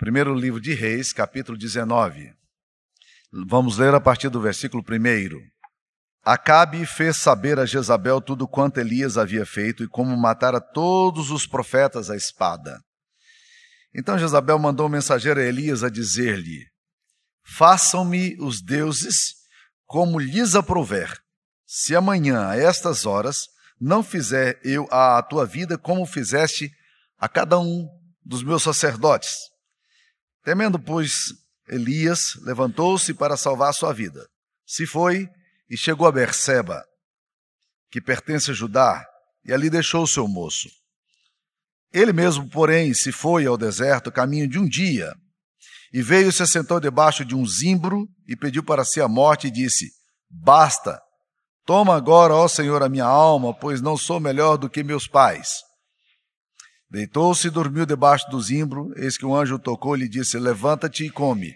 Primeiro livro de Reis, capítulo 19. Vamos ler a partir do versículo 1. Acabe fez saber a Jezabel tudo quanto Elias havia feito e como matara todos os profetas à espada. Então Jezabel mandou um mensageiro a Elias a dizer-lhe: Façam-me os deuses como lhes aprouver, se amanhã, a estas horas, não fizer eu a tua vida como fizeste a cada um dos meus sacerdotes. Temendo, pois, Elias levantou-se para salvar sua vida. Se foi e chegou a Berseba, que pertence a Judá, e ali deixou seu moço. Ele mesmo, porém, se foi ao deserto, caminho de um dia, e veio e se assentou debaixo de um zimbro e pediu para si a morte e disse: Basta, toma agora, ó Senhor, a minha alma, pois não sou melhor do que meus pais. Deitou-se e dormiu debaixo do zimbro, eis que um anjo tocou e lhe disse: Levanta-te e come.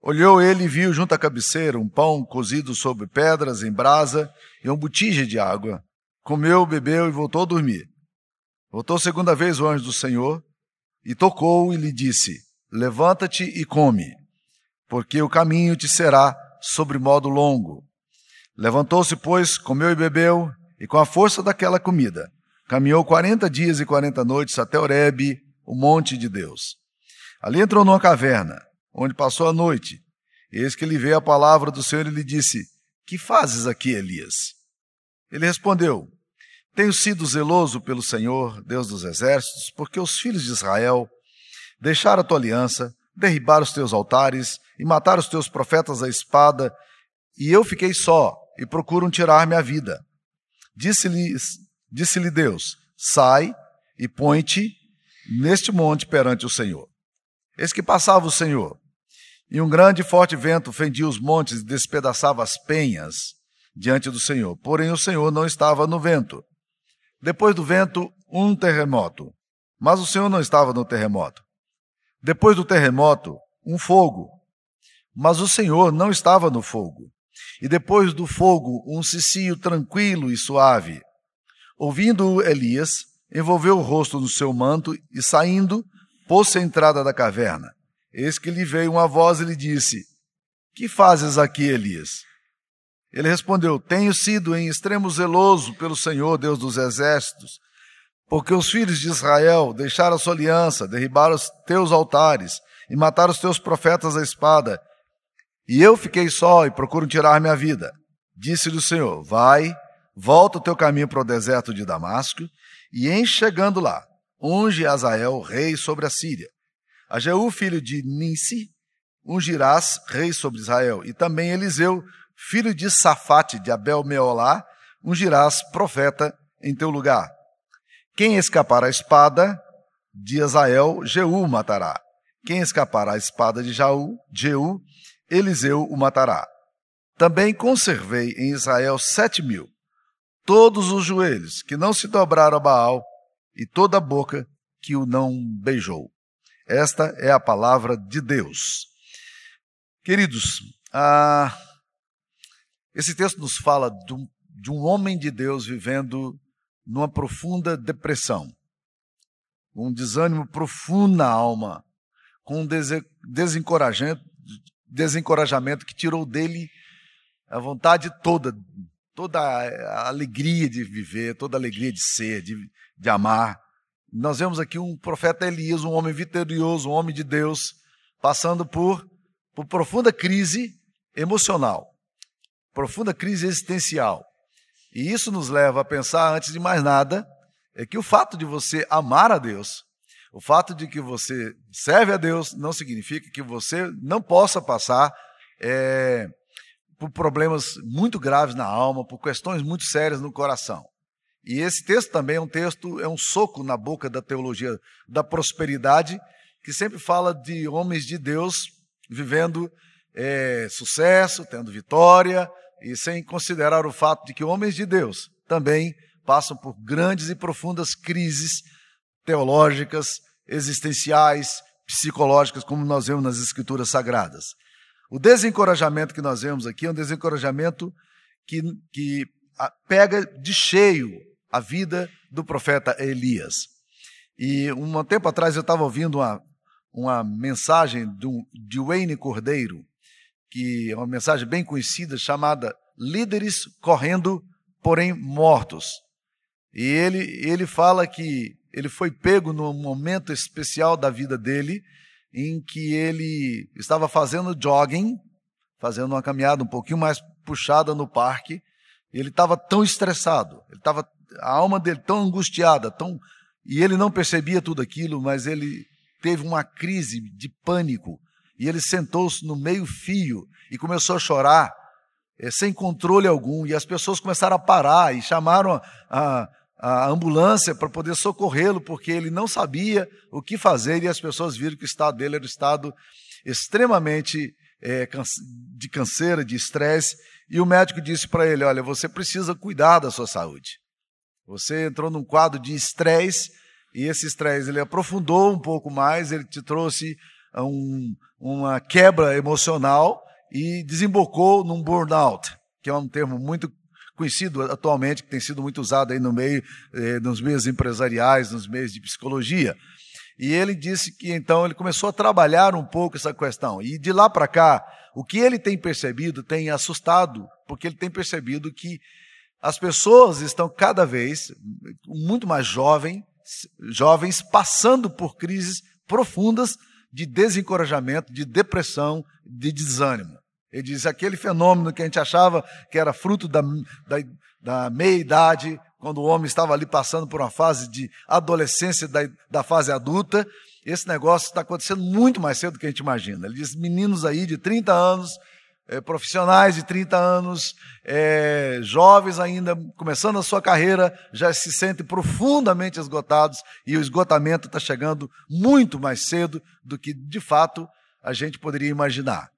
Olhou ele e viu junto à cabeceira um pão cozido sobre pedras em brasa e um botija de água. Comeu, bebeu e voltou a dormir. Voltou segunda vez o anjo do Senhor e tocou e lhe disse: Levanta-te e come, porque o caminho te será sobre modo longo. Levantou-se, pois, comeu e bebeu, e com a força daquela comida, caminhou quarenta dias e quarenta noites até Horebe, o monte de Deus. Ali entrou numa caverna onde passou a noite. Eis que lhe veio a palavra do Senhor e lhe disse: Que fazes aqui, Elias? Ele respondeu: Tenho sido zeloso pelo Senhor, Deus dos exércitos, porque os filhos de Israel deixaram a tua aliança, derribaram os teus altares e mataram os teus profetas à espada, e eu fiquei só e procuram tirar minha vida. Disse-lhe disse Deus: Sai e põe-te neste monte perante o Senhor. Eis que passava o Senhor e um grande e forte vento fendia os montes e despedaçava as penhas diante do Senhor. Porém, o Senhor não estava no vento. Depois do vento, um terremoto. Mas o Senhor não estava no terremoto. Depois do terremoto, um fogo. Mas o Senhor não estava no fogo. E depois do fogo, um cicio tranquilo e suave. Ouvindo Elias, envolveu o rosto no seu manto e, saindo, pôs-se à entrada da caverna. Eis que lhe veio uma voz e lhe disse: Que fazes aqui, Elias? Ele respondeu: Tenho sido em extremo zeloso pelo Senhor, Deus dos exércitos, porque os filhos de Israel deixaram a sua aliança, derribaram os teus altares e mataram os teus profetas à espada. E eu fiquei só e procuro tirar minha vida. Disse-lhe o Senhor: Vai, volta o teu caminho para o deserto de Damasco, e em chegando lá, unge Azael, rei sobre a Síria. A Jeú, filho de Ninsi, ungirás rei sobre Israel. E também Eliseu, filho de Safate, de Abel Meolá, ungirás profeta em teu lugar. Quem escapar à espada de Israel, Jeú matará. Quem escapar à espada de Jaú, Jeú, Eliseu o matará. Também conservei em Israel sete mil, todos os joelhos que não se dobraram a Baal e toda a boca que o não beijou. Esta é a palavra de Deus. Queridos, ah, esse texto nos fala de um, de um homem de Deus vivendo numa profunda depressão, um desânimo profundo na alma, com um desencorajamento, desencorajamento que tirou dele a vontade toda, toda a alegria de viver, toda a alegria de ser, de, de amar. Nós vemos aqui um profeta Elias, um homem vitorioso, um homem de Deus, passando por, por profunda crise emocional, profunda crise existencial. E isso nos leva a pensar, antes de mais nada, é que o fato de você amar a Deus, o fato de que você serve a Deus, não significa que você não possa passar é, por problemas muito graves na alma, por questões muito sérias no coração. E esse texto também é um texto, é um soco na boca da teologia da prosperidade, que sempre fala de homens de Deus vivendo é, sucesso, tendo vitória, e sem considerar o fato de que homens de Deus também passam por grandes e profundas crises teológicas, existenciais, psicológicas, como nós vemos nas Escrituras Sagradas. O desencorajamento que nós vemos aqui é um desencorajamento que, que pega de cheio a vida do profeta Elias. E um tempo atrás eu estava ouvindo uma, uma mensagem de Wayne Cordeiro, que é uma mensagem bem conhecida chamada Líderes Correndo, porém Mortos. E ele, ele fala que ele foi pego num momento especial da vida dele, em que ele estava fazendo jogging, fazendo uma caminhada um pouquinho mais puxada no parque, e ele estava tão estressado, ele estava a alma dele tão angustiada, tão e ele não percebia tudo aquilo, mas ele teve uma crise de pânico e ele sentou-se no meio fio e começou a chorar é, sem controle algum e as pessoas começaram a parar e chamaram a ambulância para poder socorrê-lo porque ele não sabia o que fazer e as pessoas viram que o estado dele era um estado extremamente é, de canseira, de estresse e o médico disse para ele: olha, você precisa cuidar da sua saúde. Você entrou num quadro de estresse e esse estresse ele aprofundou um pouco mais, ele te trouxe um, uma quebra emocional e desembocou num burnout, que é um termo muito conhecido atualmente, que tem sido muito usado aí no meio, eh, nos meios empresariais, nos meios de psicologia. E ele disse que então ele começou a trabalhar um pouco essa questão. E de lá para cá, o que ele tem percebido tem assustado, porque ele tem percebido que as pessoas estão cada vez muito mais jovens, jovens passando por crises profundas de desencorajamento, de depressão, de desânimo. Ele diz: aquele fenômeno que a gente achava que era fruto da, da, da meia-idade, quando o homem estava ali passando por uma fase de adolescência, da, da fase adulta, esse negócio está acontecendo muito mais cedo do que a gente imagina. Ele diz: meninos aí de 30 anos é, profissionais de 30 anos, é, jovens ainda começando a sua carreira, já se sentem profundamente esgotados e o esgotamento está chegando muito mais cedo do que de fato a gente poderia imaginar.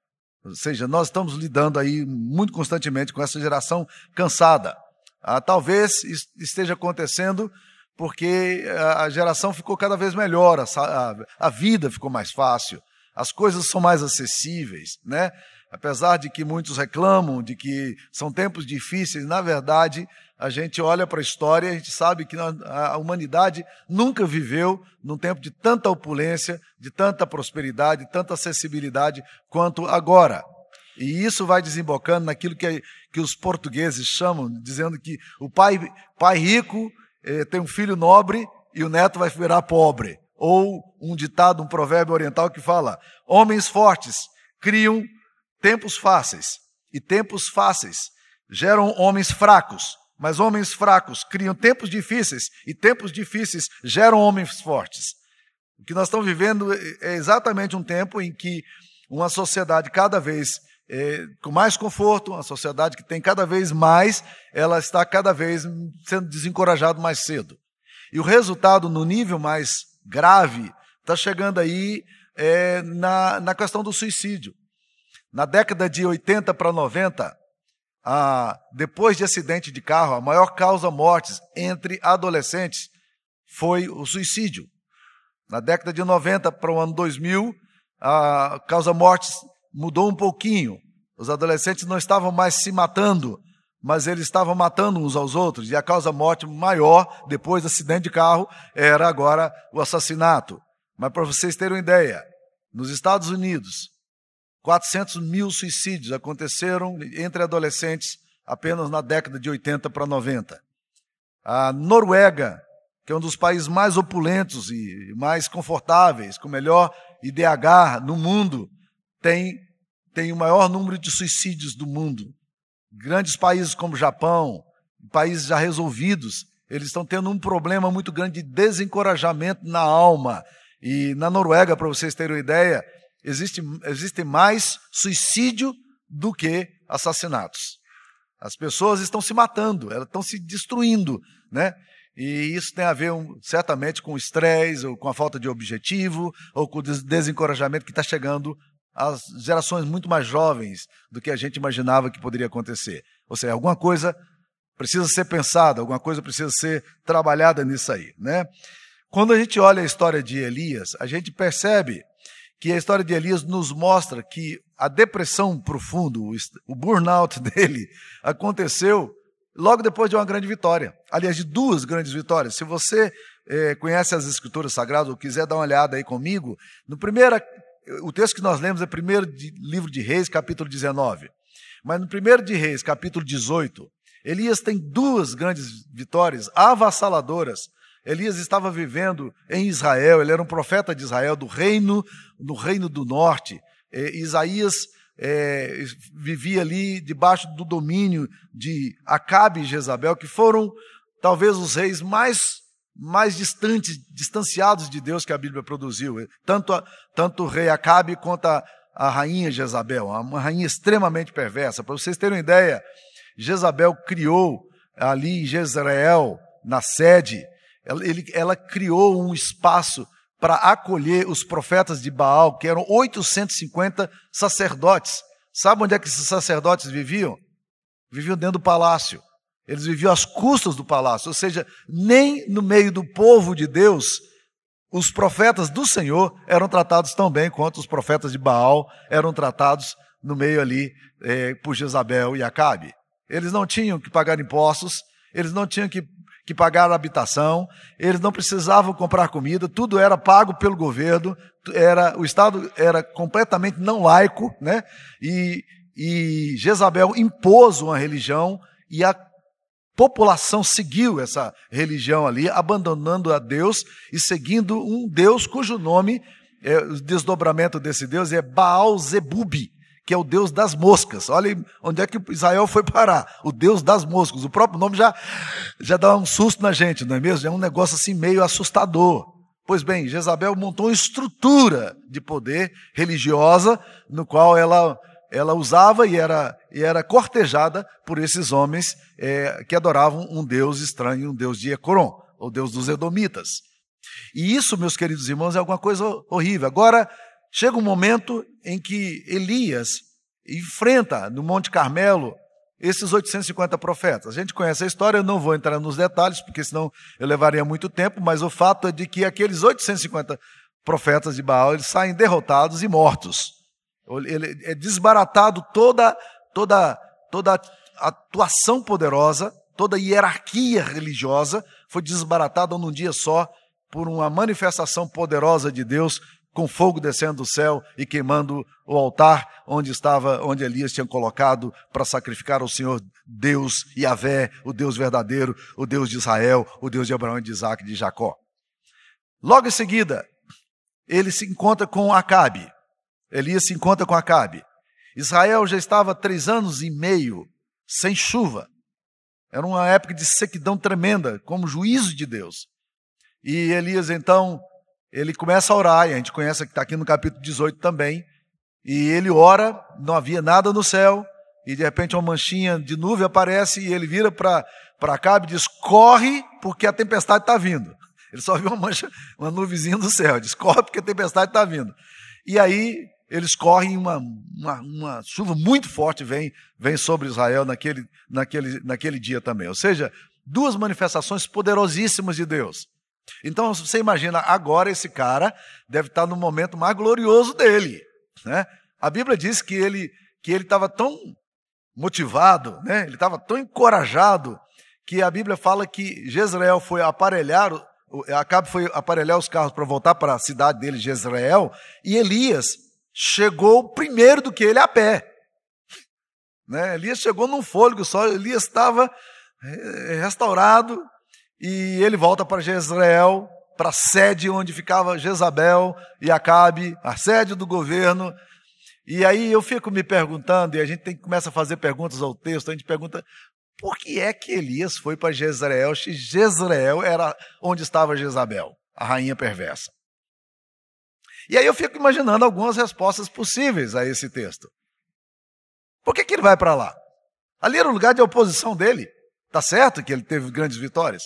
Ou seja, nós estamos lidando aí muito constantemente com essa geração cansada. Ah, talvez esteja acontecendo porque a geração ficou cada vez melhor, a, a, a vida ficou mais fácil, as coisas são mais acessíveis, né? Apesar de que muitos reclamam de que são tempos difíceis, na verdade, a gente olha para a história e a gente sabe que a humanidade nunca viveu num tempo de tanta opulência, de tanta prosperidade, tanta acessibilidade quanto agora. E isso vai desembocando naquilo que, que os portugueses chamam, dizendo que o pai, pai rico eh, tem um filho nobre e o neto vai virar pobre. Ou um ditado, um provérbio oriental que fala: homens fortes criam tempos fáceis. E tempos fáceis geram homens fracos, mas homens fracos criam tempos difíceis, e tempos difíceis geram homens fortes. O que nós estamos vivendo é exatamente um tempo em que uma sociedade cada vez é, com mais conforto, uma sociedade que tem cada vez mais, ela está cada vez sendo desencorajada mais cedo. E o resultado, no nível mais grave, está chegando aí é, na, na questão do suicídio. Na década de 80 para 90, a, depois de acidente de carro, a maior causa mortes entre adolescentes foi o suicídio. Na década de 90 para o ano 2000, a causa mortes mudou um pouquinho. Os adolescentes não estavam mais se matando, mas eles estavam matando uns aos outros. E a causa morte maior, depois do acidente de carro, era agora o assassinato. Mas para vocês terem uma ideia, nos Estados Unidos, 400 mil suicídios aconteceram entre adolescentes apenas na década de 80 para 90. A Noruega, que é um dos países mais opulentos e mais confortáveis, com melhor IDH no mundo, tem, tem o maior número de suicídios do mundo. Grandes países como o Japão, países já resolvidos, eles estão tendo um problema muito grande de desencorajamento na alma. E na Noruega, para vocês terem uma ideia, existe, existe mais suicídio do que assassinatos. As pessoas estão se matando, elas estão se destruindo, né? E isso tem a ver um, certamente com o estresse, ou com a falta de objetivo, ou com o desencorajamento que está chegando às gerações muito mais jovens do que a gente imaginava que poderia acontecer. Ou seja, alguma coisa precisa ser pensada, alguma coisa precisa ser trabalhada nisso aí, né? Quando a gente olha a história de Elias, a gente percebe que a história de Elias nos mostra que a depressão profunda, o burnout dele, aconteceu logo depois de uma grande vitória. Aliás, de duas grandes vitórias. Se você é, conhece as Escrituras Sagradas ou quiser dar uma olhada aí comigo, no primeiro, o texto que nós lemos é primeiro de, livro de Reis, capítulo 19. Mas no primeiro de Reis, capítulo 18, Elias tem duas grandes vitórias avassaladoras. Elias estava vivendo em Israel, ele era um profeta de Israel, do reino, no reino do norte. É, Isaías é, vivia ali debaixo do domínio de Acabe e Jezabel, que foram talvez os reis mais mais distantes, distanciados de Deus que a Bíblia produziu. Tanto, a, tanto o rei Acabe quanto a, a rainha Jezabel, uma rainha extremamente perversa. Para vocês terem uma ideia, Jezabel criou ali em Jezreel, na sede, ela, ele, ela criou um espaço para acolher os profetas de Baal, que eram 850 sacerdotes. Sabe onde é que esses sacerdotes viviam? Viviam dentro do palácio. Eles viviam às custas do palácio, ou seja, nem no meio do povo de Deus os profetas do Senhor eram tratados tão bem quanto os profetas de Baal eram tratados no meio ali é, por Jezabel e Acabe. Eles não tinham que pagar impostos, eles não tinham que, que pagar habitação, eles não precisavam comprar comida, tudo era pago pelo governo, era, o Estado era completamente não laico, né? E, e Jezabel impôs uma religião e a população seguiu essa religião ali, abandonando a Deus e seguindo um Deus cujo nome, é, o desdobramento desse Deus é Baal Zebub, que é o Deus das moscas. Olha onde é que Israel foi parar. O Deus das moscas. O próprio nome já, já dá um susto na gente, não é mesmo? É um negócio assim meio assustador. Pois bem, Jezabel montou uma estrutura de poder religiosa, no qual ela ela usava e era, e era cortejada por esses homens é, que adoravam um Deus estranho, um Deus de Ecoron, o Deus dos Edomitas. E isso, meus queridos irmãos, é alguma coisa horrível. Agora, chega um momento em que Elias enfrenta no Monte Carmelo esses 850 profetas. A gente conhece a história, eu não vou entrar nos detalhes, porque senão eu levaria muito tempo, mas o fato é de que aqueles 850 profetas de Baal, eles saem derrotados e mortos. Ele é desbaratado toda, toda, toda atuação poderosa, toda hierarquia religiosa foi desbaratada num dia só por uma manifestação poderosa de Deus com fogo descendo do céu e queimando o altar onde estava, onde Elias tinha colocado para sacrificar ao Senhor Deus Yahvé, o Deus verdadeiro, o Deus de Israel, o Deus de Abraão, de Isaac e de Jacó. Logo em seguida, ele se encontra com Acabe. Elias se encontra com Acabe. Israel já estava três anos e meio sem chuva. Era uma época de sequidão tremenda, como juízo de Deus. E Elias, então, ele começa a orar, e a gente conhece que está aqui no capítulo 18 também. E ele ora, não havia nada no céu, e de repente uma manchinha de nuvem aparece, e ele vira para Acabe e diz: Corre, porque a tempestade está vindo. Ele só viu uma mancha, uma nuvezinha do céu, diz: Corre, porque a tempestade está vindo. E aí eles correm uma, uma, uma, chuva muito forte vem, vem sobre Israel naquele, naquele, naquele dia também. Ou seja, duas manifestações poderosíssimas de Deus. Então você imagina, agora esse cara deve estar no momento mais glorioso dele. Né? A Bíblia diz que ele que ele estava tão motivado, né? ele estava tão encorajado, que a Bíblia fala que Jezreel foi aparelhar, Acabe foi aparelhar os carros para voltar para a cidade dele, Jezreel, e Elias chegou primeiro do que ele a pé. Né? Elias chegou num fôlego só, Elias estava eh, restaurado e ele volta para Jezreel, para a sede onde ficava Jezabel e Acabe, a sede do governo. E aí eu fico me perguntando, e a gente tem, começa a fazer perguntas ao texto, a gente pergunta, por que é que Elias foi para Jezreel, se Jezreel era onde estava Jezabel, a rainha perversa? E aí eu fico imaginando algumas respostas possíveis a esse texto. Por que, que ele vai para lá? Ali era o lugar de oposição dele. Tá certo que ele teve grandes vitórias.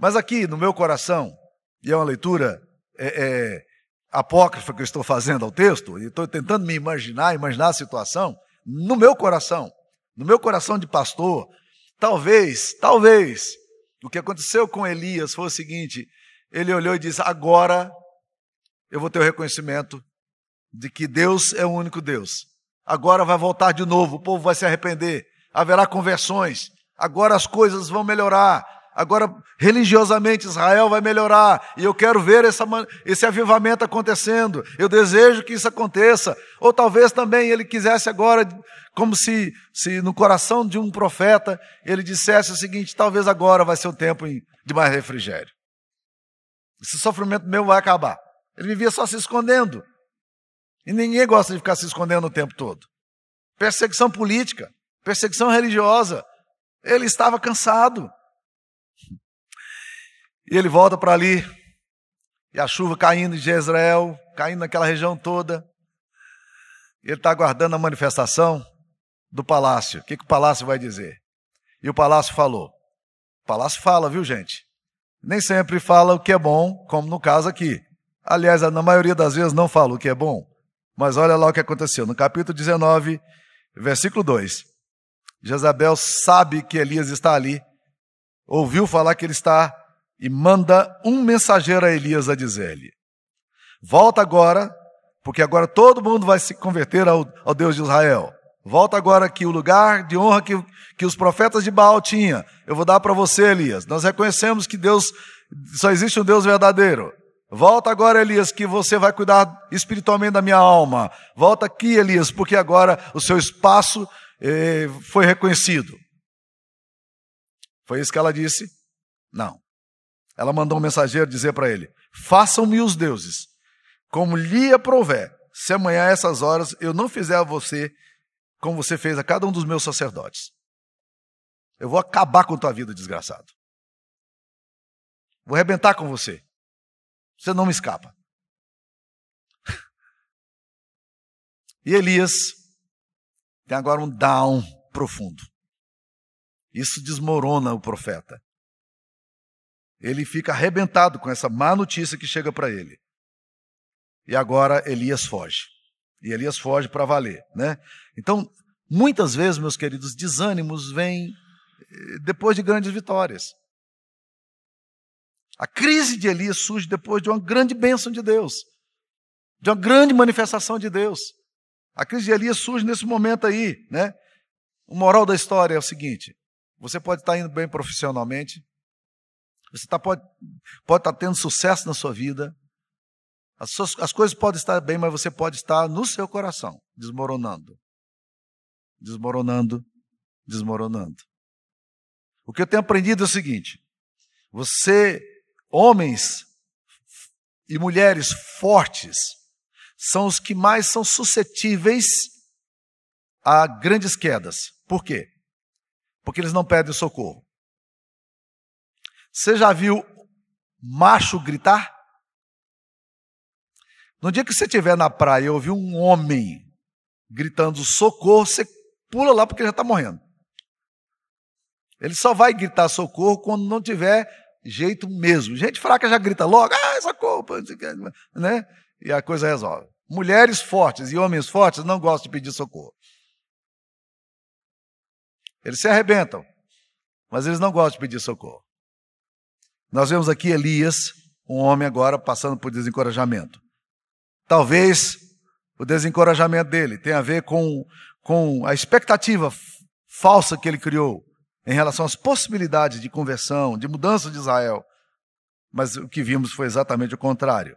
Mas aqui no meu coração, e é uma leitura é, é, apócrifa que eu estou fazendo ao texto, e estou tentando me imaginar, imaginar a situação, no meu coração, no meu coração de pastor, talvez, talvez, o que aconteceu com Elias foi o seguinte: ele olhou e disse: agora eu vou ter o reconhecimento de que Deus é o único Deus. Agora vai voltar de novo, o povo vai se arrepender, haverá conversões, agora as coisas vão melhorar. Agora religiosamente Israel vai melhorar, e eu quero ver essa, esse avivamento acontecendo, eu desejo que isso aconteça. Ou talvez também ele quisesse agora, como se, se no coração de um profeta, ele dissesse o seguinte: talvez agora vai ser o tempo de mais refrigério. Esse sofrimento meu vai acabar. Ele vivia só se escondendo. E ninguém gosta de ficar se escondendo o tempo todo. Perseguição política, perseguição religiosa. Ele estava cansado. E ele volta para ali, e a chuva caindo de Jezreel, caindo naquela região toda. Ele está aguardando a manifestação do palácio. O que, que o palácio vai dizer? E o palácio falou. O palácio fala, viu, gente? Nem sempre fala o que é bom, como no caso aqui. Aliás, na maioria das vezes não fala o que é bom. Mas olha lá o que aconteceu. No capítulo 19, versículo 2. Jezabel sabe que Elias está ali, ouviu falar que ele está e manda um mensageiro a Elias a dizer-lhe: Volta agora, porque agora todo mundo vai se converter ao, ao Deus de Israel. Volta agora aqui o lugar de honra que, que os profetas de Baal tinham. Eu vou dar para você, Elias. Nós reconhecemos que Deus só existe um Deus verdadeiro. Volta agora, Elias, que você vai cuidar espiritualmente da minha alma. Volta aqui, Elias, porque agora o seu espaço eh, foi reconhecido. Foi isso que ela disse? Não. Ela mandou um mensageiro dizer para ele: Façam-me os deuses, como lhe aprouver, se amanhã a essas horas eu não fizer a você como você fez a cada um dos meus sacerdotes. Eu vou acabar com tua vida, desgraçado. Vou arrebentar com você. Você não me escapa. E Elias tem agora um down profundo. Isso desmorona o profeta. Ele fica arrebentado com essa má notícia que chega para ele. E agora Elias foge. E Elias foge para valer, né? Então, muitas vezes, meus queridos, desânimos vêm eh, depois de grandes vitórias. A crise de Elias surge depois de uma grande bênção de Deus, de uma grande manifestação de Deus. A crise de Elias surge nesse momento aí, né? O moral da história é o seguinte: você pode estar indo bem profissionalmente, você tá, pode, estar tendo sucesso na sua vida, as, suas, as coisas podem estar bem, mas você pode estar no seu coração, desmoronando. Desmoronando, desmoronando. O que eu tenho aprendido é o seguinte: você, homens e mulheres fortes, são os que mais são suscetíveis a grandes quedas. Por quê? Porque eles não pedem socorro. Você já viu macho gritar? No dia que você estiver na praia e ouvir um homem gritando socorro, você pula lá porque já está morrendo. Ele só vai gritar socorro quando não tiver jeito mesmo. Gente fraca já grita logo, ah, socorro, né? E a coisa resolve. Mulheres fortes e homens fortes não gostam de pedir socorro. Eles se arrebentam, mas eles não gostam de pedir socorro. Nós vemos aqui Elias, um homem agora passando por desencorajamento. Talvez o desencorajamento dele tenha a ver com, com a expectativa falsa que ele criou em relação às possibilidades de conversão, de mudança de Israel. Mas o que vimos foi exatamente o contrário.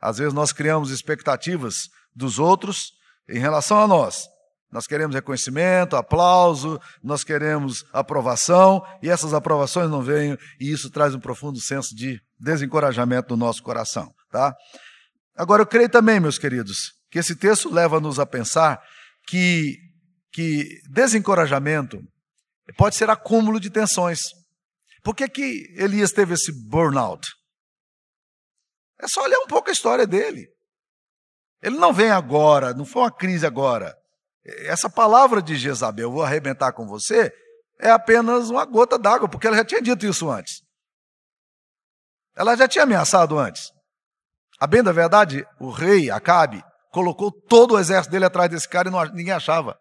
Às vezes nós criamos expectativas dos outros em relação a nós. Nós queremos reconhecimento, aplauso, nós queremos aprovação, e essas aprovações não vêm, e isso traz um profundo senso de desencorajamento no nosso coração, tá? Agora, eu creio também, meus queridos, que esse texto leva-nos a pensar que, que desencorajamento pode ser acúmulo de tensões. Por que, que Elias teve esse burnout? É só olhar um pouco a história dele. Ele não vem agora, não foi uma crise agora. Essa palavra de Jezabel, vou arrebentar com você, é apenas uma gota d'água, porque ela já tinha dito isso antes. Ela já tinha ameaçado antes. A bem da verdade, o rei Acabe colocou todo o exército dele atrás desse cara e não, ninguém achava.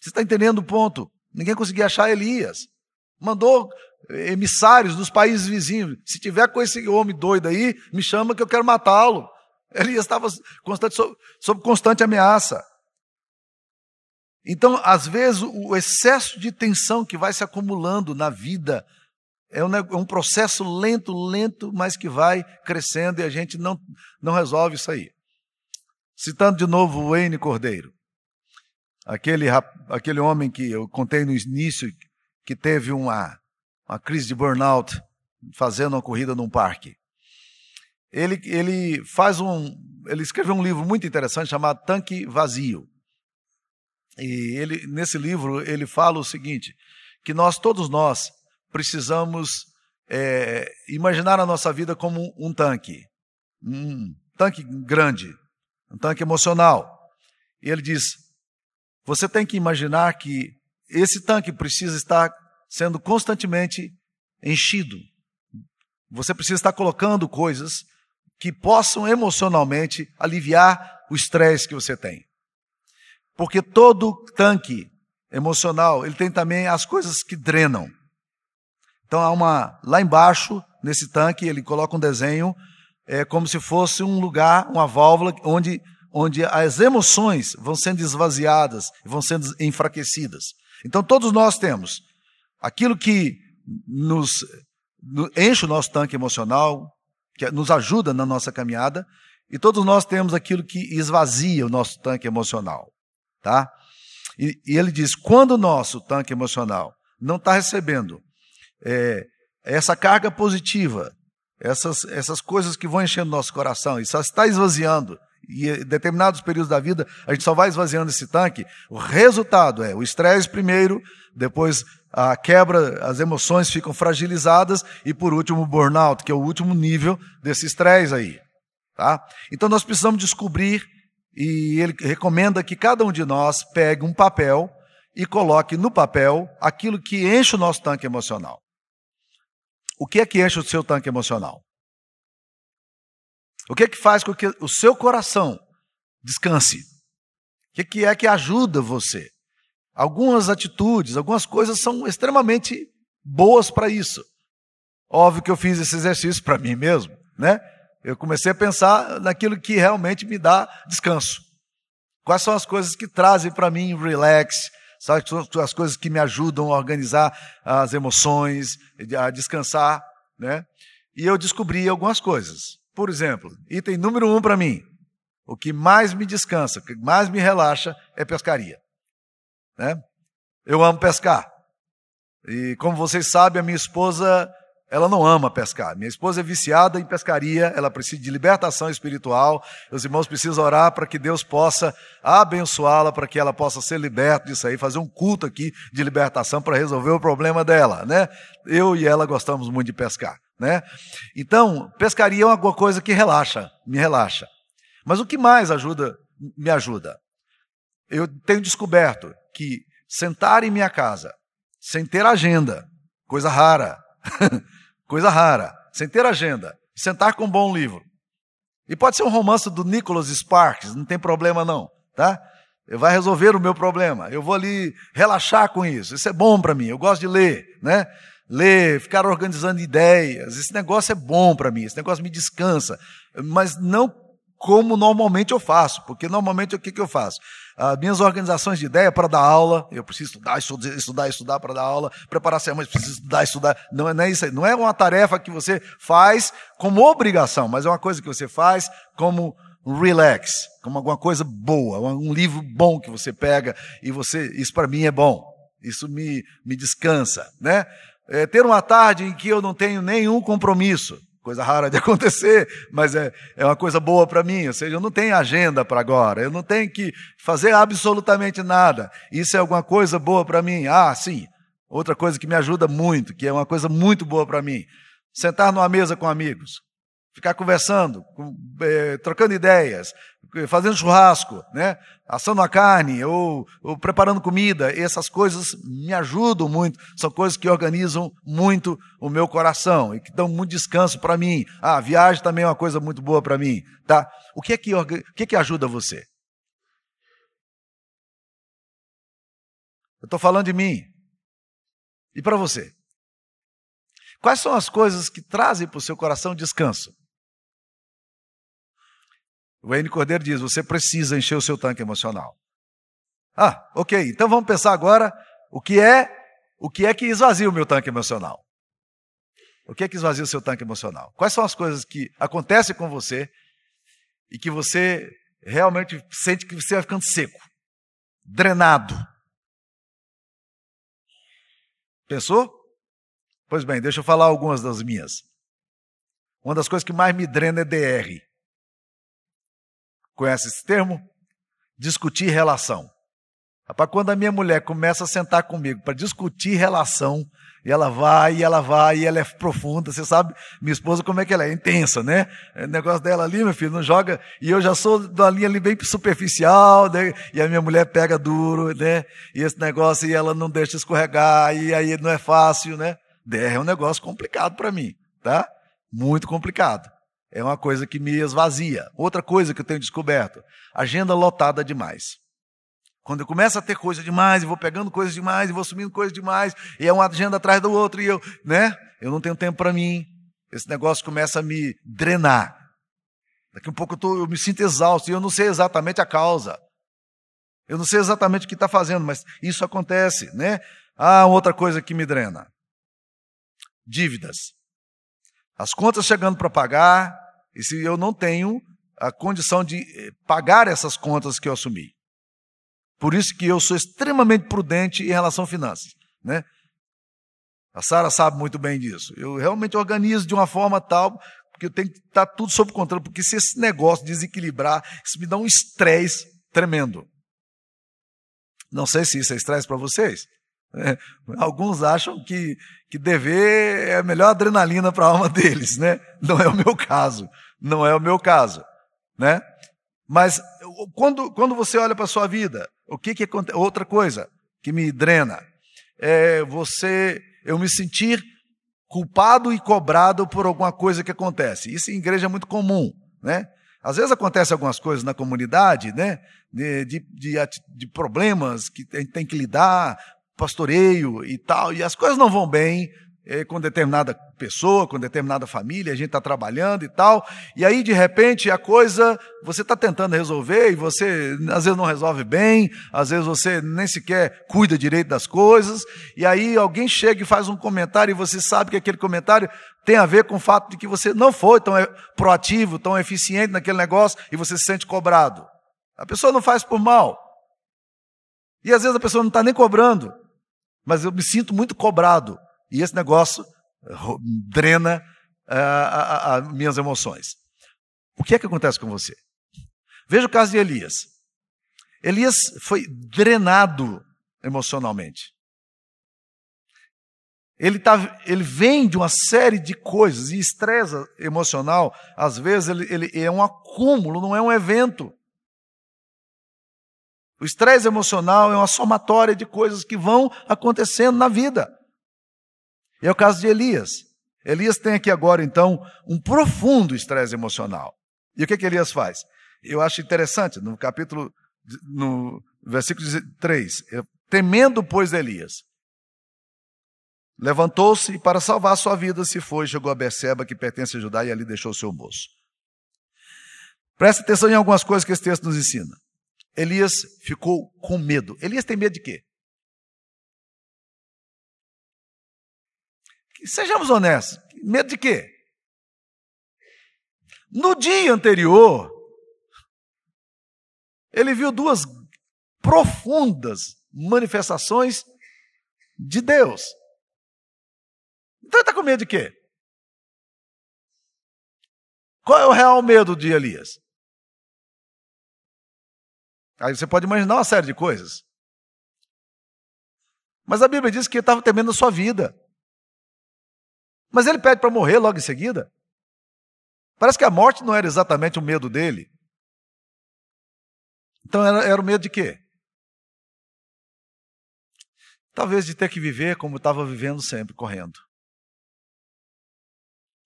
Você está entendendo o ponto? Ninguém conseguia achar Elias. Mandou emissários dos países vizinhos. Se tiver com esse homem doido aí, me chama que eu quero matá-lo. Elias estava constante, sob, sob constante ameaça. Então, às vezes, o excesso de tensão que vai se acumulando na vida é um, é um, processo lento, lento, mas que vai crescendo e a gente não, não resolve isso aí. Citando de novo o Wayne Cordeiro, aquele, aquele homem que eu contei no início, que teve uma, uma crise de burnout fazendo uma corrida num parque. Ele, ele faz um, ele escreveu um livro muito interessante chamado Tanque Vazio. E ele, nesse livro ele fala o seguinte, que nós, todos nós, precisamos é, imaginar a nossa vida como um tanque, um tanque grande, um tanque emocional. E ele diz: você tem que imaginar que esse tanque precisa estar sendo constantemente enchido. Você precisa estar colocando coisas que possam emocionalmente aliviar o estresse que você tem. Porque todo tanque emocional, ele tem também as coisas que drenam. Então há uma lá embaixo nesse tanque ele coloca um desenho é como se fosse um lugar, uma válvula onde onde as emoções vão sendo esvaziadas, vão sendo enfraquecidas. Então todos nós temos aquilo que nos, enche o nosso tanque emocional, que nos ajuda na nossa caminhada, e todos nós temos aquilo que esvazia o nosso tanque emocional, tá? E, e ele diz: quando o nosso tanque emocional não está recebendo é, essa carga positiva, essas, essas coisas que vão enchendo nosso coração, e só está esvaziando, e em determinados períodos da vida a gente só vai esvaziando esse tanque, o resultado é o estresse primeiro, depois a quebra, as emoções ficam fragilizadas e por último o burnout, que é o último nível desse estresse aí. Tá? Então nós precisamos descobrir, e ele recomenda que cada um de nós pegue um papel e coloque no papel aquilo que enche o nosso tanque emocional. O que é que enche o seu tanque emocional? O que é que faz com que o seu coração descanse? O que é que ajuda você? Algumas atitudes, algumas coisas são extremamente boas para isso. Óbvio que eu fiz esse exercício para mim mesmo, né? Eu comecei a pensar naquilo que realmente me dá descanso. Quais são as coisas que trazem para mim relax, as coisas que me ajudam a organizar as emoções, a descansar, né? E eu descobri algumas coisas. Por exemplo, item número um para mim: o que mais me descansa, o que mais me relaxa é pescaria. Né? Eu amo pescar. E como vocês sabem, a minha esposa ela não ama pescar. Minha esposa é viciada em pescaria, ela precisa de libertação espiritual. Os irmãos precisam orar para que Deus possa abençoá-la, para que ela possa ser liberta disso aí, fazer um culto aqui de libertação para resolver o problema dela, né? Eu e ela gostamos muito de pescar, né? Então, pescaria é uma coisa que relaxa, me relaxa. Mas o que mais ajuda, me ajuda? Eu tenho descoberto que sentar em minha casa, sem ter agenda, coisa rara, Coisa rara. Sem ter agenda. Sentar com um bom livro. E pode ser um romance do Nicholas Sparks, não tem problema não, tá? Vai resolver o meu problema. Eu vou ali relaxar com isso. Isso é bom para mim. Eu gosto de ler, né? Ler, ficar organizando ideias. Esse negócio é bom para mim. Esse negócio me descansa. Mas não como normalmente eu faço, porque normalmente o que, que eu faço? As minhas organizações de ideia para dar aula, eu preciso estudar, estudar, estudar, estudar para dar aula, preparar semana, preciso estudar, estudar. Não é, não é isso aí. Não é uma tarefa que você faz como obrigação, mas é uma coisa que você faz como relax, como alguma coisa boa, um livro bom que você pega e você, isso para mim é bom. Isso me, me descansa, né? É, ter uma tarde em que eu não tenho nenhum compromisso coisa rara de acontecer, mas é, é uma coisa boa para mim. Ou seja, eu não tenho agenda para agora, eu não tenho que fazer absolutamente nada. Isso é alguma coisa boa para mim? Ah, sim. Outra coisa que me ajuda muito, que é uma coisa muito boa para mim: sentar numa mesa com amigos, ficar conversando, é, trocando ideias, fazendo churrasco, né? assando a carne ou, ou, preparando comida, essas coisas me ajudam muito, são coisas que organizam muito o meu coração e que dão muito descanso para mim. Ah, a viagem também é uma coisa muito boa para mim, tá? O que é que, o que, é que ajuda você? Eu estou falando de mim. E para você? Quais são as coisas que trazem para o seu coração descanso? O Wayne Cordeiro diz: você precisa encher o seu tanque emocional. Ah, ok. Então vamos pensar agora o que é o que é que esvazia o meu tanque emocional. O que é que esvazia o seu tanque emocional? Quais são as coisas que acontecem com você e que você realmente sente que você vai ficando seco, drenado? Pensou? Pois bem, deixa eu falar algumas das minhas. Uma das coisas que mais me drena é DR. Conhece esse termo? Discutir relação. Rapaz, quando a minha mulher começa a sentar comigo para discutir relação, e ela vai, e ela vai, e ela é profunda, você sabe, minha esposa como é que ela é, intensa, né? O negócio dela ali, meu filho, não joga, e eu já sou da linha ali bem superficial, né? E a minha mulher pega duro, né? E esse negócio, e ela não deixa escorregar, e aí não é fácil, né? DR é um negócio complicado para mim, tá? Muito complicado. É uma coisa que me esvazia. Outra coisa que eu tenho descoberto: agenda lotada demais. Quando eu começo a ter coisa demais, e vou pegando coisa demais, e vou sumindo coisa demais, e é uma agenda atrás do outro, e eu, né? Eu não tenho tempo para mim. Esse negócio começa a me drenar. Daqui a um pouco eu, tô, eu me sinto exausto, e eu não sei exatamente a causa. Eu não sei exatamente o que está fazendo, mas isso acontece, né? Ah, outra coisa que me drena: dívidas as contas chegando para pagar, e se eu não tenho a condição de eh, pagar essas contas que eu assumi. Por isso que eu sou extremamente prudente em relação a finanças, né? A Sara sabe muito bem disso. Eu realmente organizo de uma forma tal porque eu tenho que estar tudo sob controle, porque se esse negócio desequilibrar, isso me dá um estresse tremendo. Não sei se isso é estresse para vocês. É, alguns acham que, que dever é a melhor adrenalina para a alma deles, né? Não é o meu caso. Não é o meu caso, né? Mas quando, quando você olha para a sua vida, o que que acontece? Outra coisa que me drena é você, eu me sentir culpado e cobrado por alguma coisa que acontece. Isso em igreja é muito comum, né? Às vezes acontece algumas coisas na comunidade, né? De, de, de, problemas que gente tem que lidar, pastoreio e tal, e as coisas não vão bem é, com determinada pessoa, com determinada família, a gente está trabalhando e tal, e aí de repente a coisa você está tentando resolver e você às vezes não resolve bem, às vezes você nem sequer cuida direito das coisas, e aí alguém chega e faz um comentário e você sabe que aquele comentário tem a ver com o fato de que você não foi tão proativo, tão eficiente naquele negócio e você se sente cobrado. A pessoa não faz por mal. E às vezes a pessoa não está nem cobrando, mas eu me sinto muito cobrado. E esse negócio eh, drena uh, as minhas emoções. O que é que acontece com você? Veja o caso de Elias. Elias foi drenado emocionalmente. Ele, tá, ele vem de uma série de coisas, e estresse emocional, às vezes, ele, ele é um acúmulo, não é um evento. O estresse emocional é uma somatória de coisas que vão acontecendo na vida. E é o caso de Elias. Elias tem aqui agora, então, um profundo estresse emocional. E o que, que Elias faz? Eu acho interessante, no capítulo, no versículo 3, temendo, pois, Elias, levantou-se e, para salvar sua vida, se foi chegou a Beceba, que pertence a Judá, e ali deixou seu moço. Presta atenção em algumas coisas que esse texto nos ensina. Elias ficou com medo. Elias tem medo de quê? Sejamos honestos. Medo de quê? No dia anterior, ele viu duas profundas manifestações de Deus. Então ele está com medo de quê? Qual é o real medo de Elias? Aí você pode imaginar uma série de coisas. Mas a Bíblia diz que ele estava temendo a sua vida. Mas ele pede para morrer logo em seguida. Parece que a morte não era exatamente o medo dele. Então era, era o medo de quê? Talvez de ter que viver como estava vivendo sempre, correndo.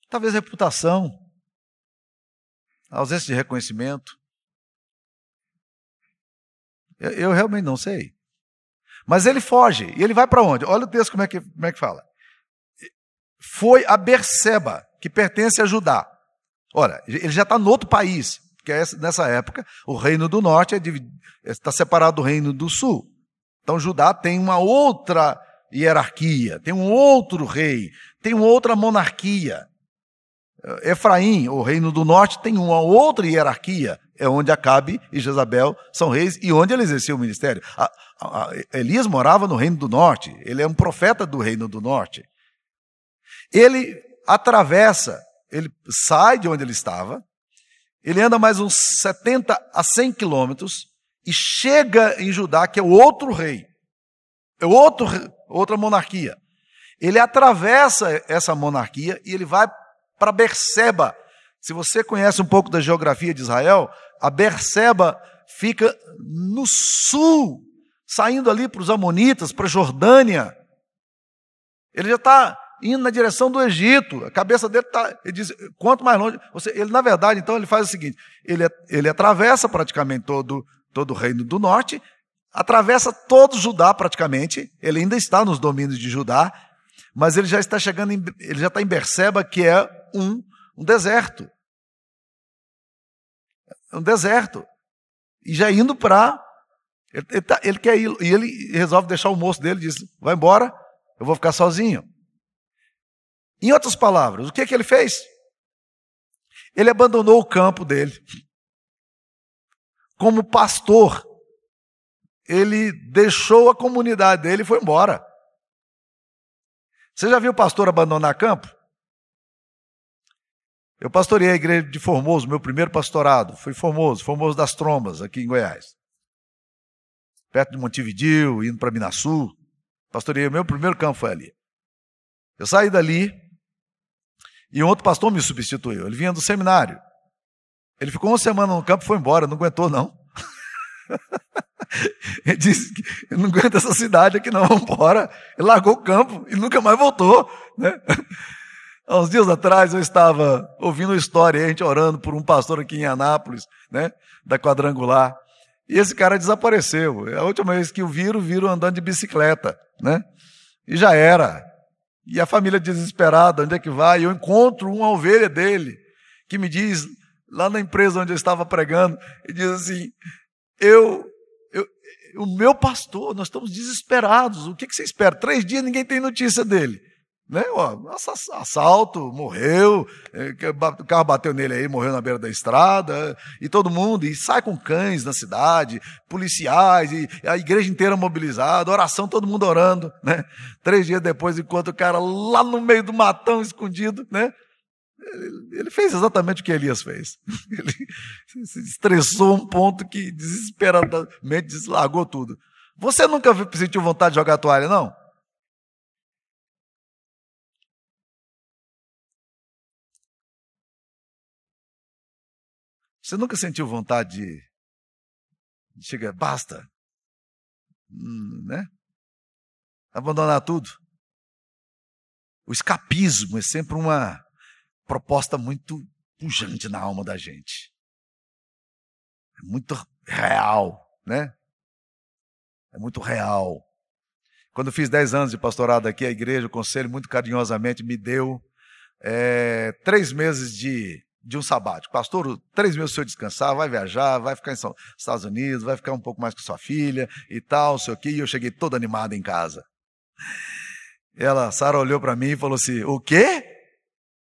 Talvez reputação, ausência de reconhecimento. Eu, eu realmente não sei. Mas ele foge. E ele vai para onde? Olha o texto como é que, como é que fala. Foi a Berseba, que pertence a Judá. Ora, ele já está no outro país. porque nessa época o reino do norte é está separado do reino do sul. Então Judá tem uma outra hierarquia, tem um outro rei, tem uma outra monarquia. Efraim, o reino do norte, tem uma outra hierarquia, é onde Acabe e Jezabel são reis e onde ele exercia o ministério. A, a, a, Elias morava no reino do norte, ele é um profeta do reino do norte. Ele atravessa, ele sai de onde ele estava, ele anda mais uns 70 a 100 quilômetros e chega em Judá, que é outro rei, é outro, outra monarquia. Ele atravessa essa monarquia e ele vai para Berseba. Se você conhece um pouco da geografia de Israel, a Berseba fica no sul, saindo ali para os Amonitas, para a Jordânia. Ele já está indo na direção do Egito. A cabeça dele está. Ele diz: quanto mais longe. Ele, na verdade, então, ele faz o seguinte: ele, ele atravessa praticamente todo, todo o reino do norte, atravessa todo Judá praticamente. Ele ainda está nos domínios de Judá, mas ele já está chegando, em, ele já está em Berseba, que é um, um deserto. É um deserto. E já indo para. Ele, ele, tá, ele, quer ir, e ele resolve deixar o moço dele, diz: vai embora, eu vou ficar sozinho. Em outras palavras, o que, é que ele fez? Ele abandonou o campo dele. Como pastor, ele deixou a comunidade dele e foi embora. Você já viu pastor abandonar campo? Eu pastorei a igreja de Formoso, meu primeiro pastorado. Foi Formoso, Formoso das Trombas, aqui em Goiás. Perto de Montevidil, indo para Minasul. Pastorei, o meu primeiro campo foi ali. Eu saí dali, e um outro pastor me substituiu. Ele vinha do seminário. Ele ficou uma semana no campo e foi embora, não aguentou, não. Ele disse que não aguenta essa cidade aqui, não, vamos embora. Ele largou o campo e nunca mais voltou. Né? Há uns dias atrás eu estava ouvindo uma história, a gente orando por um pastor aqui em Anápolis, né, da quadrangular. E esse cara desapareceu. É a última vez que o viram, viram andando de bicicleta, né? E já era. E a família desesperada, onde é que vai? Eu encontro uma ovelha dele que me diz, lá na empresa onde eu estava pregando, e diz assim: eu, eu o meu pastor, nós estamos desesperados. O que, que você espera? Três dias ninguém tem notícia dele. Né? assalto, morreu, é, o carro bateu nele aí, morreu na beira da estrada, e todo mundo, e sai com cães na cidade, policiais, e a igreja inteira mobilizada, oração, todo mundo orando, né? Três dias depois, enquanto o cara lá no meio do matão escondido, né? Ele fez exatamente o que Elias fez. Ele se estressou um ponto que desesperadamente deslargou tudo. Você nunca sentiu vontade de jogar toalha, não? Você nunca sentiu vontade de, de chegar, basta, hum, né? Abandonar tudo. O escapismo é sempre uma proposta muito pujante na alma da gente. É muito real, né? É muito real. Quando eu fiz 10 anos de pastorado aqui, a igreja, o conselho, muito carinhosamente me deu é, três meses de de um sabático. Pastor, três meses o senhor descansar, vai viajar, vai ficar em Estados Unidos, vai ficar um pouco mais com sua filha e tal, sei o quê. E eu cheguei toda animada em casa. Ela, Sara, olhou para mim e falou assim: O quê?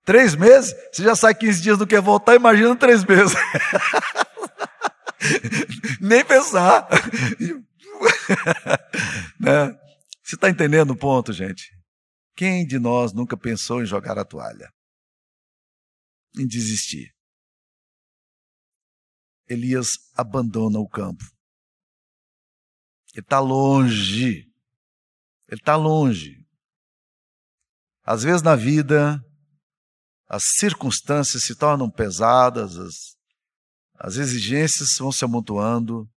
Três meses? Você já sai 15 dias, não quer voltar? Imagina três meses. Nem pensar. né? Você está entendendo o ponto, gente? Quem de nós nunca pensou em jogar a toalha? Em desistir. Elias abandona o campo. Ele está longe. Ele está longe. Às vezes na vida, as circunstâncias se tornam pesadas, as, as exigências vão se amontoando,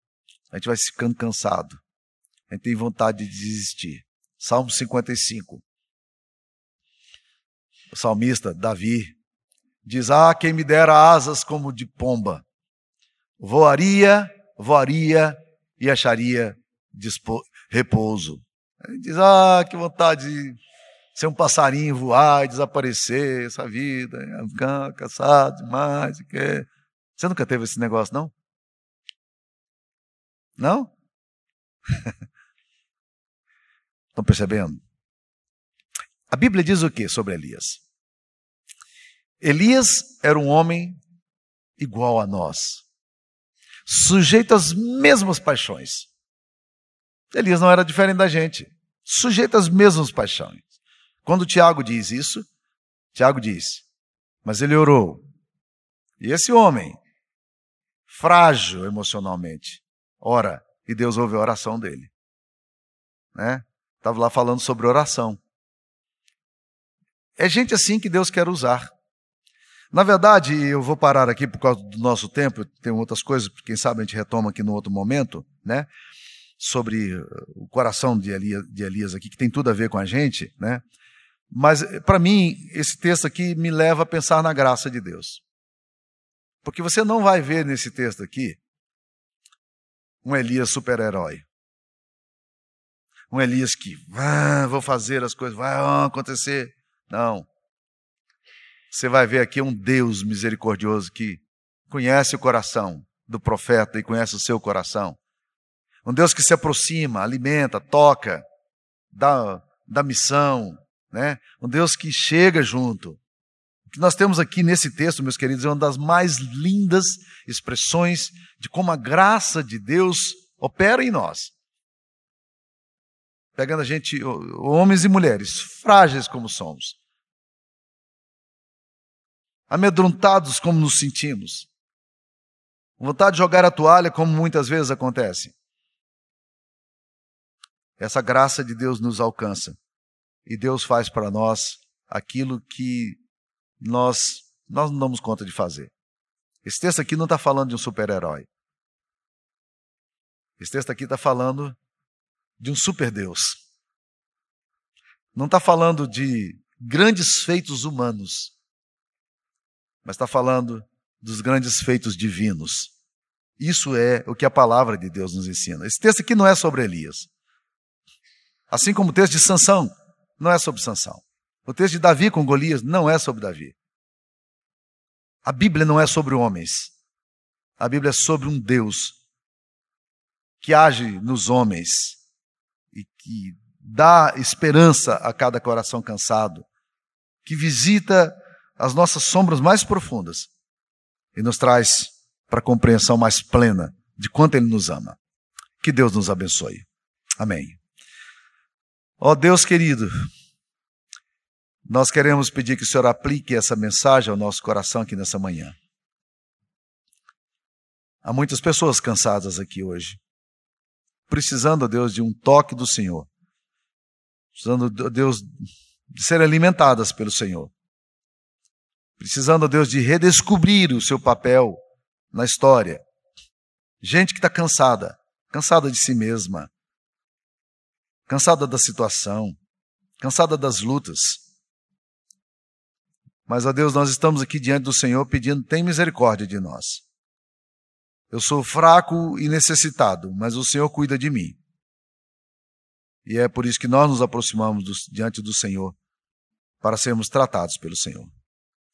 a gente vai ficando cansado. A gente tem vontade de desistir. Salmo 55. O salmista Davi Diz: Ah, quem me dera asas como de pomba. Voaria, voaria e acharia repouso. Ele diz: Ah, que vontade de ser um passarinho, voar e desaparecer, essa vida, ficar cansado demais. Que... Você nunca teve esse negócio, não? Não? Estão percebendo? A Bíblia diz o que sobre Elias? Elias era um homem igual a nós, sujeito às mesmas paixões. Elias não era diferente da gente, sujeito às mesmas paixões. Quando Tiago diz isso, Tiago diz: Mas ele orou. E esse homem, frágil emocionalmente, ora, e Deus ouve a oração dele. Né? Estava lá falando sobre oração. É gente assim que Deus quer usar. Na verdade, eu vou parar aqui por causa do nosso tempo, tem outras coisas, quem sabe a gente retoma aqui no outro momento, né? Sobre uh, o coração de Elias, de Elias aqui, que tem tudo a ver com a gente, né? Mas, para mim, esse texto aqui me leva a pensar na graça de Deus. Porque você não vai ver nesse texto aqui um Elias super-herói. Um Elias que, ah, vou fazer as coisas, vai acontecer. Não. Você vai ver aqui um Deus misericordioso que conhece o coração do profeta e conhece o seu coração. Um Deus que se aproxima, alimenta, toca, dá, dá missão, né? Um Deus que chega junto. O que nós temos aqui nesse texto, meus queridos, é uma das mais lindas expressões de como a graça de Deus opera em nós. Pegando a gente, homens e mulheres, frágeis como somos, amedrontados como nos sentimos, vontade de jogar a toalha, como muitas vezes acontece. Essa graça de Deus nos alcança e Deus faz para nós aquilo que nós, nós não damos conta de fazer. Esse texto aqui não está falando de um super-herói. Esse texto aqui está falando de um super-deus. Não está falando de grandes feitos humanos, mas está falando dos grandes feitos divinos. Isso é o que a palavra de Deus nos ensina. Esse texto aqui não é sobre Elias. Assim como o texto de Sansão não é sobre Sansão. O texto de Davi com Golias não é sobre Davi. A Bíblia não é sobre homens. A Bíblia é sobre um Deus que age nos homens e que dá esperança a cada coração cansado, que visita as nossas sombras mais profundas e nos traz para a compreensão mais plena de quanto Ele nos ama. Que Deus nos abençoe. Amém. Ó oh, Deus querido, nós queremos pedir que o Senhor aplique essa mensagem ao nosso coração aqui nessa manhã. Há muitas pessoas cansadas aqui hoje, precisando, Deus, de um toque do Senhor, precisando, Deus, de serem alimentadas pelo Senhor, precisando, Deus, de redescobrir o seu papel na história. Gente que está cansada, cansada de si mesma, cansada da situação, cansada das lutas. Mas, ó Deus, nós estamos aqui diante do Senhor pedindo, tem misericórdia de nós. Eu sou fraco e necessitado, mas o Senhor cuida de mim. E é por isso que nós nos aproximamos do, diante do Senhor, para sermos tratados pelo Senhor.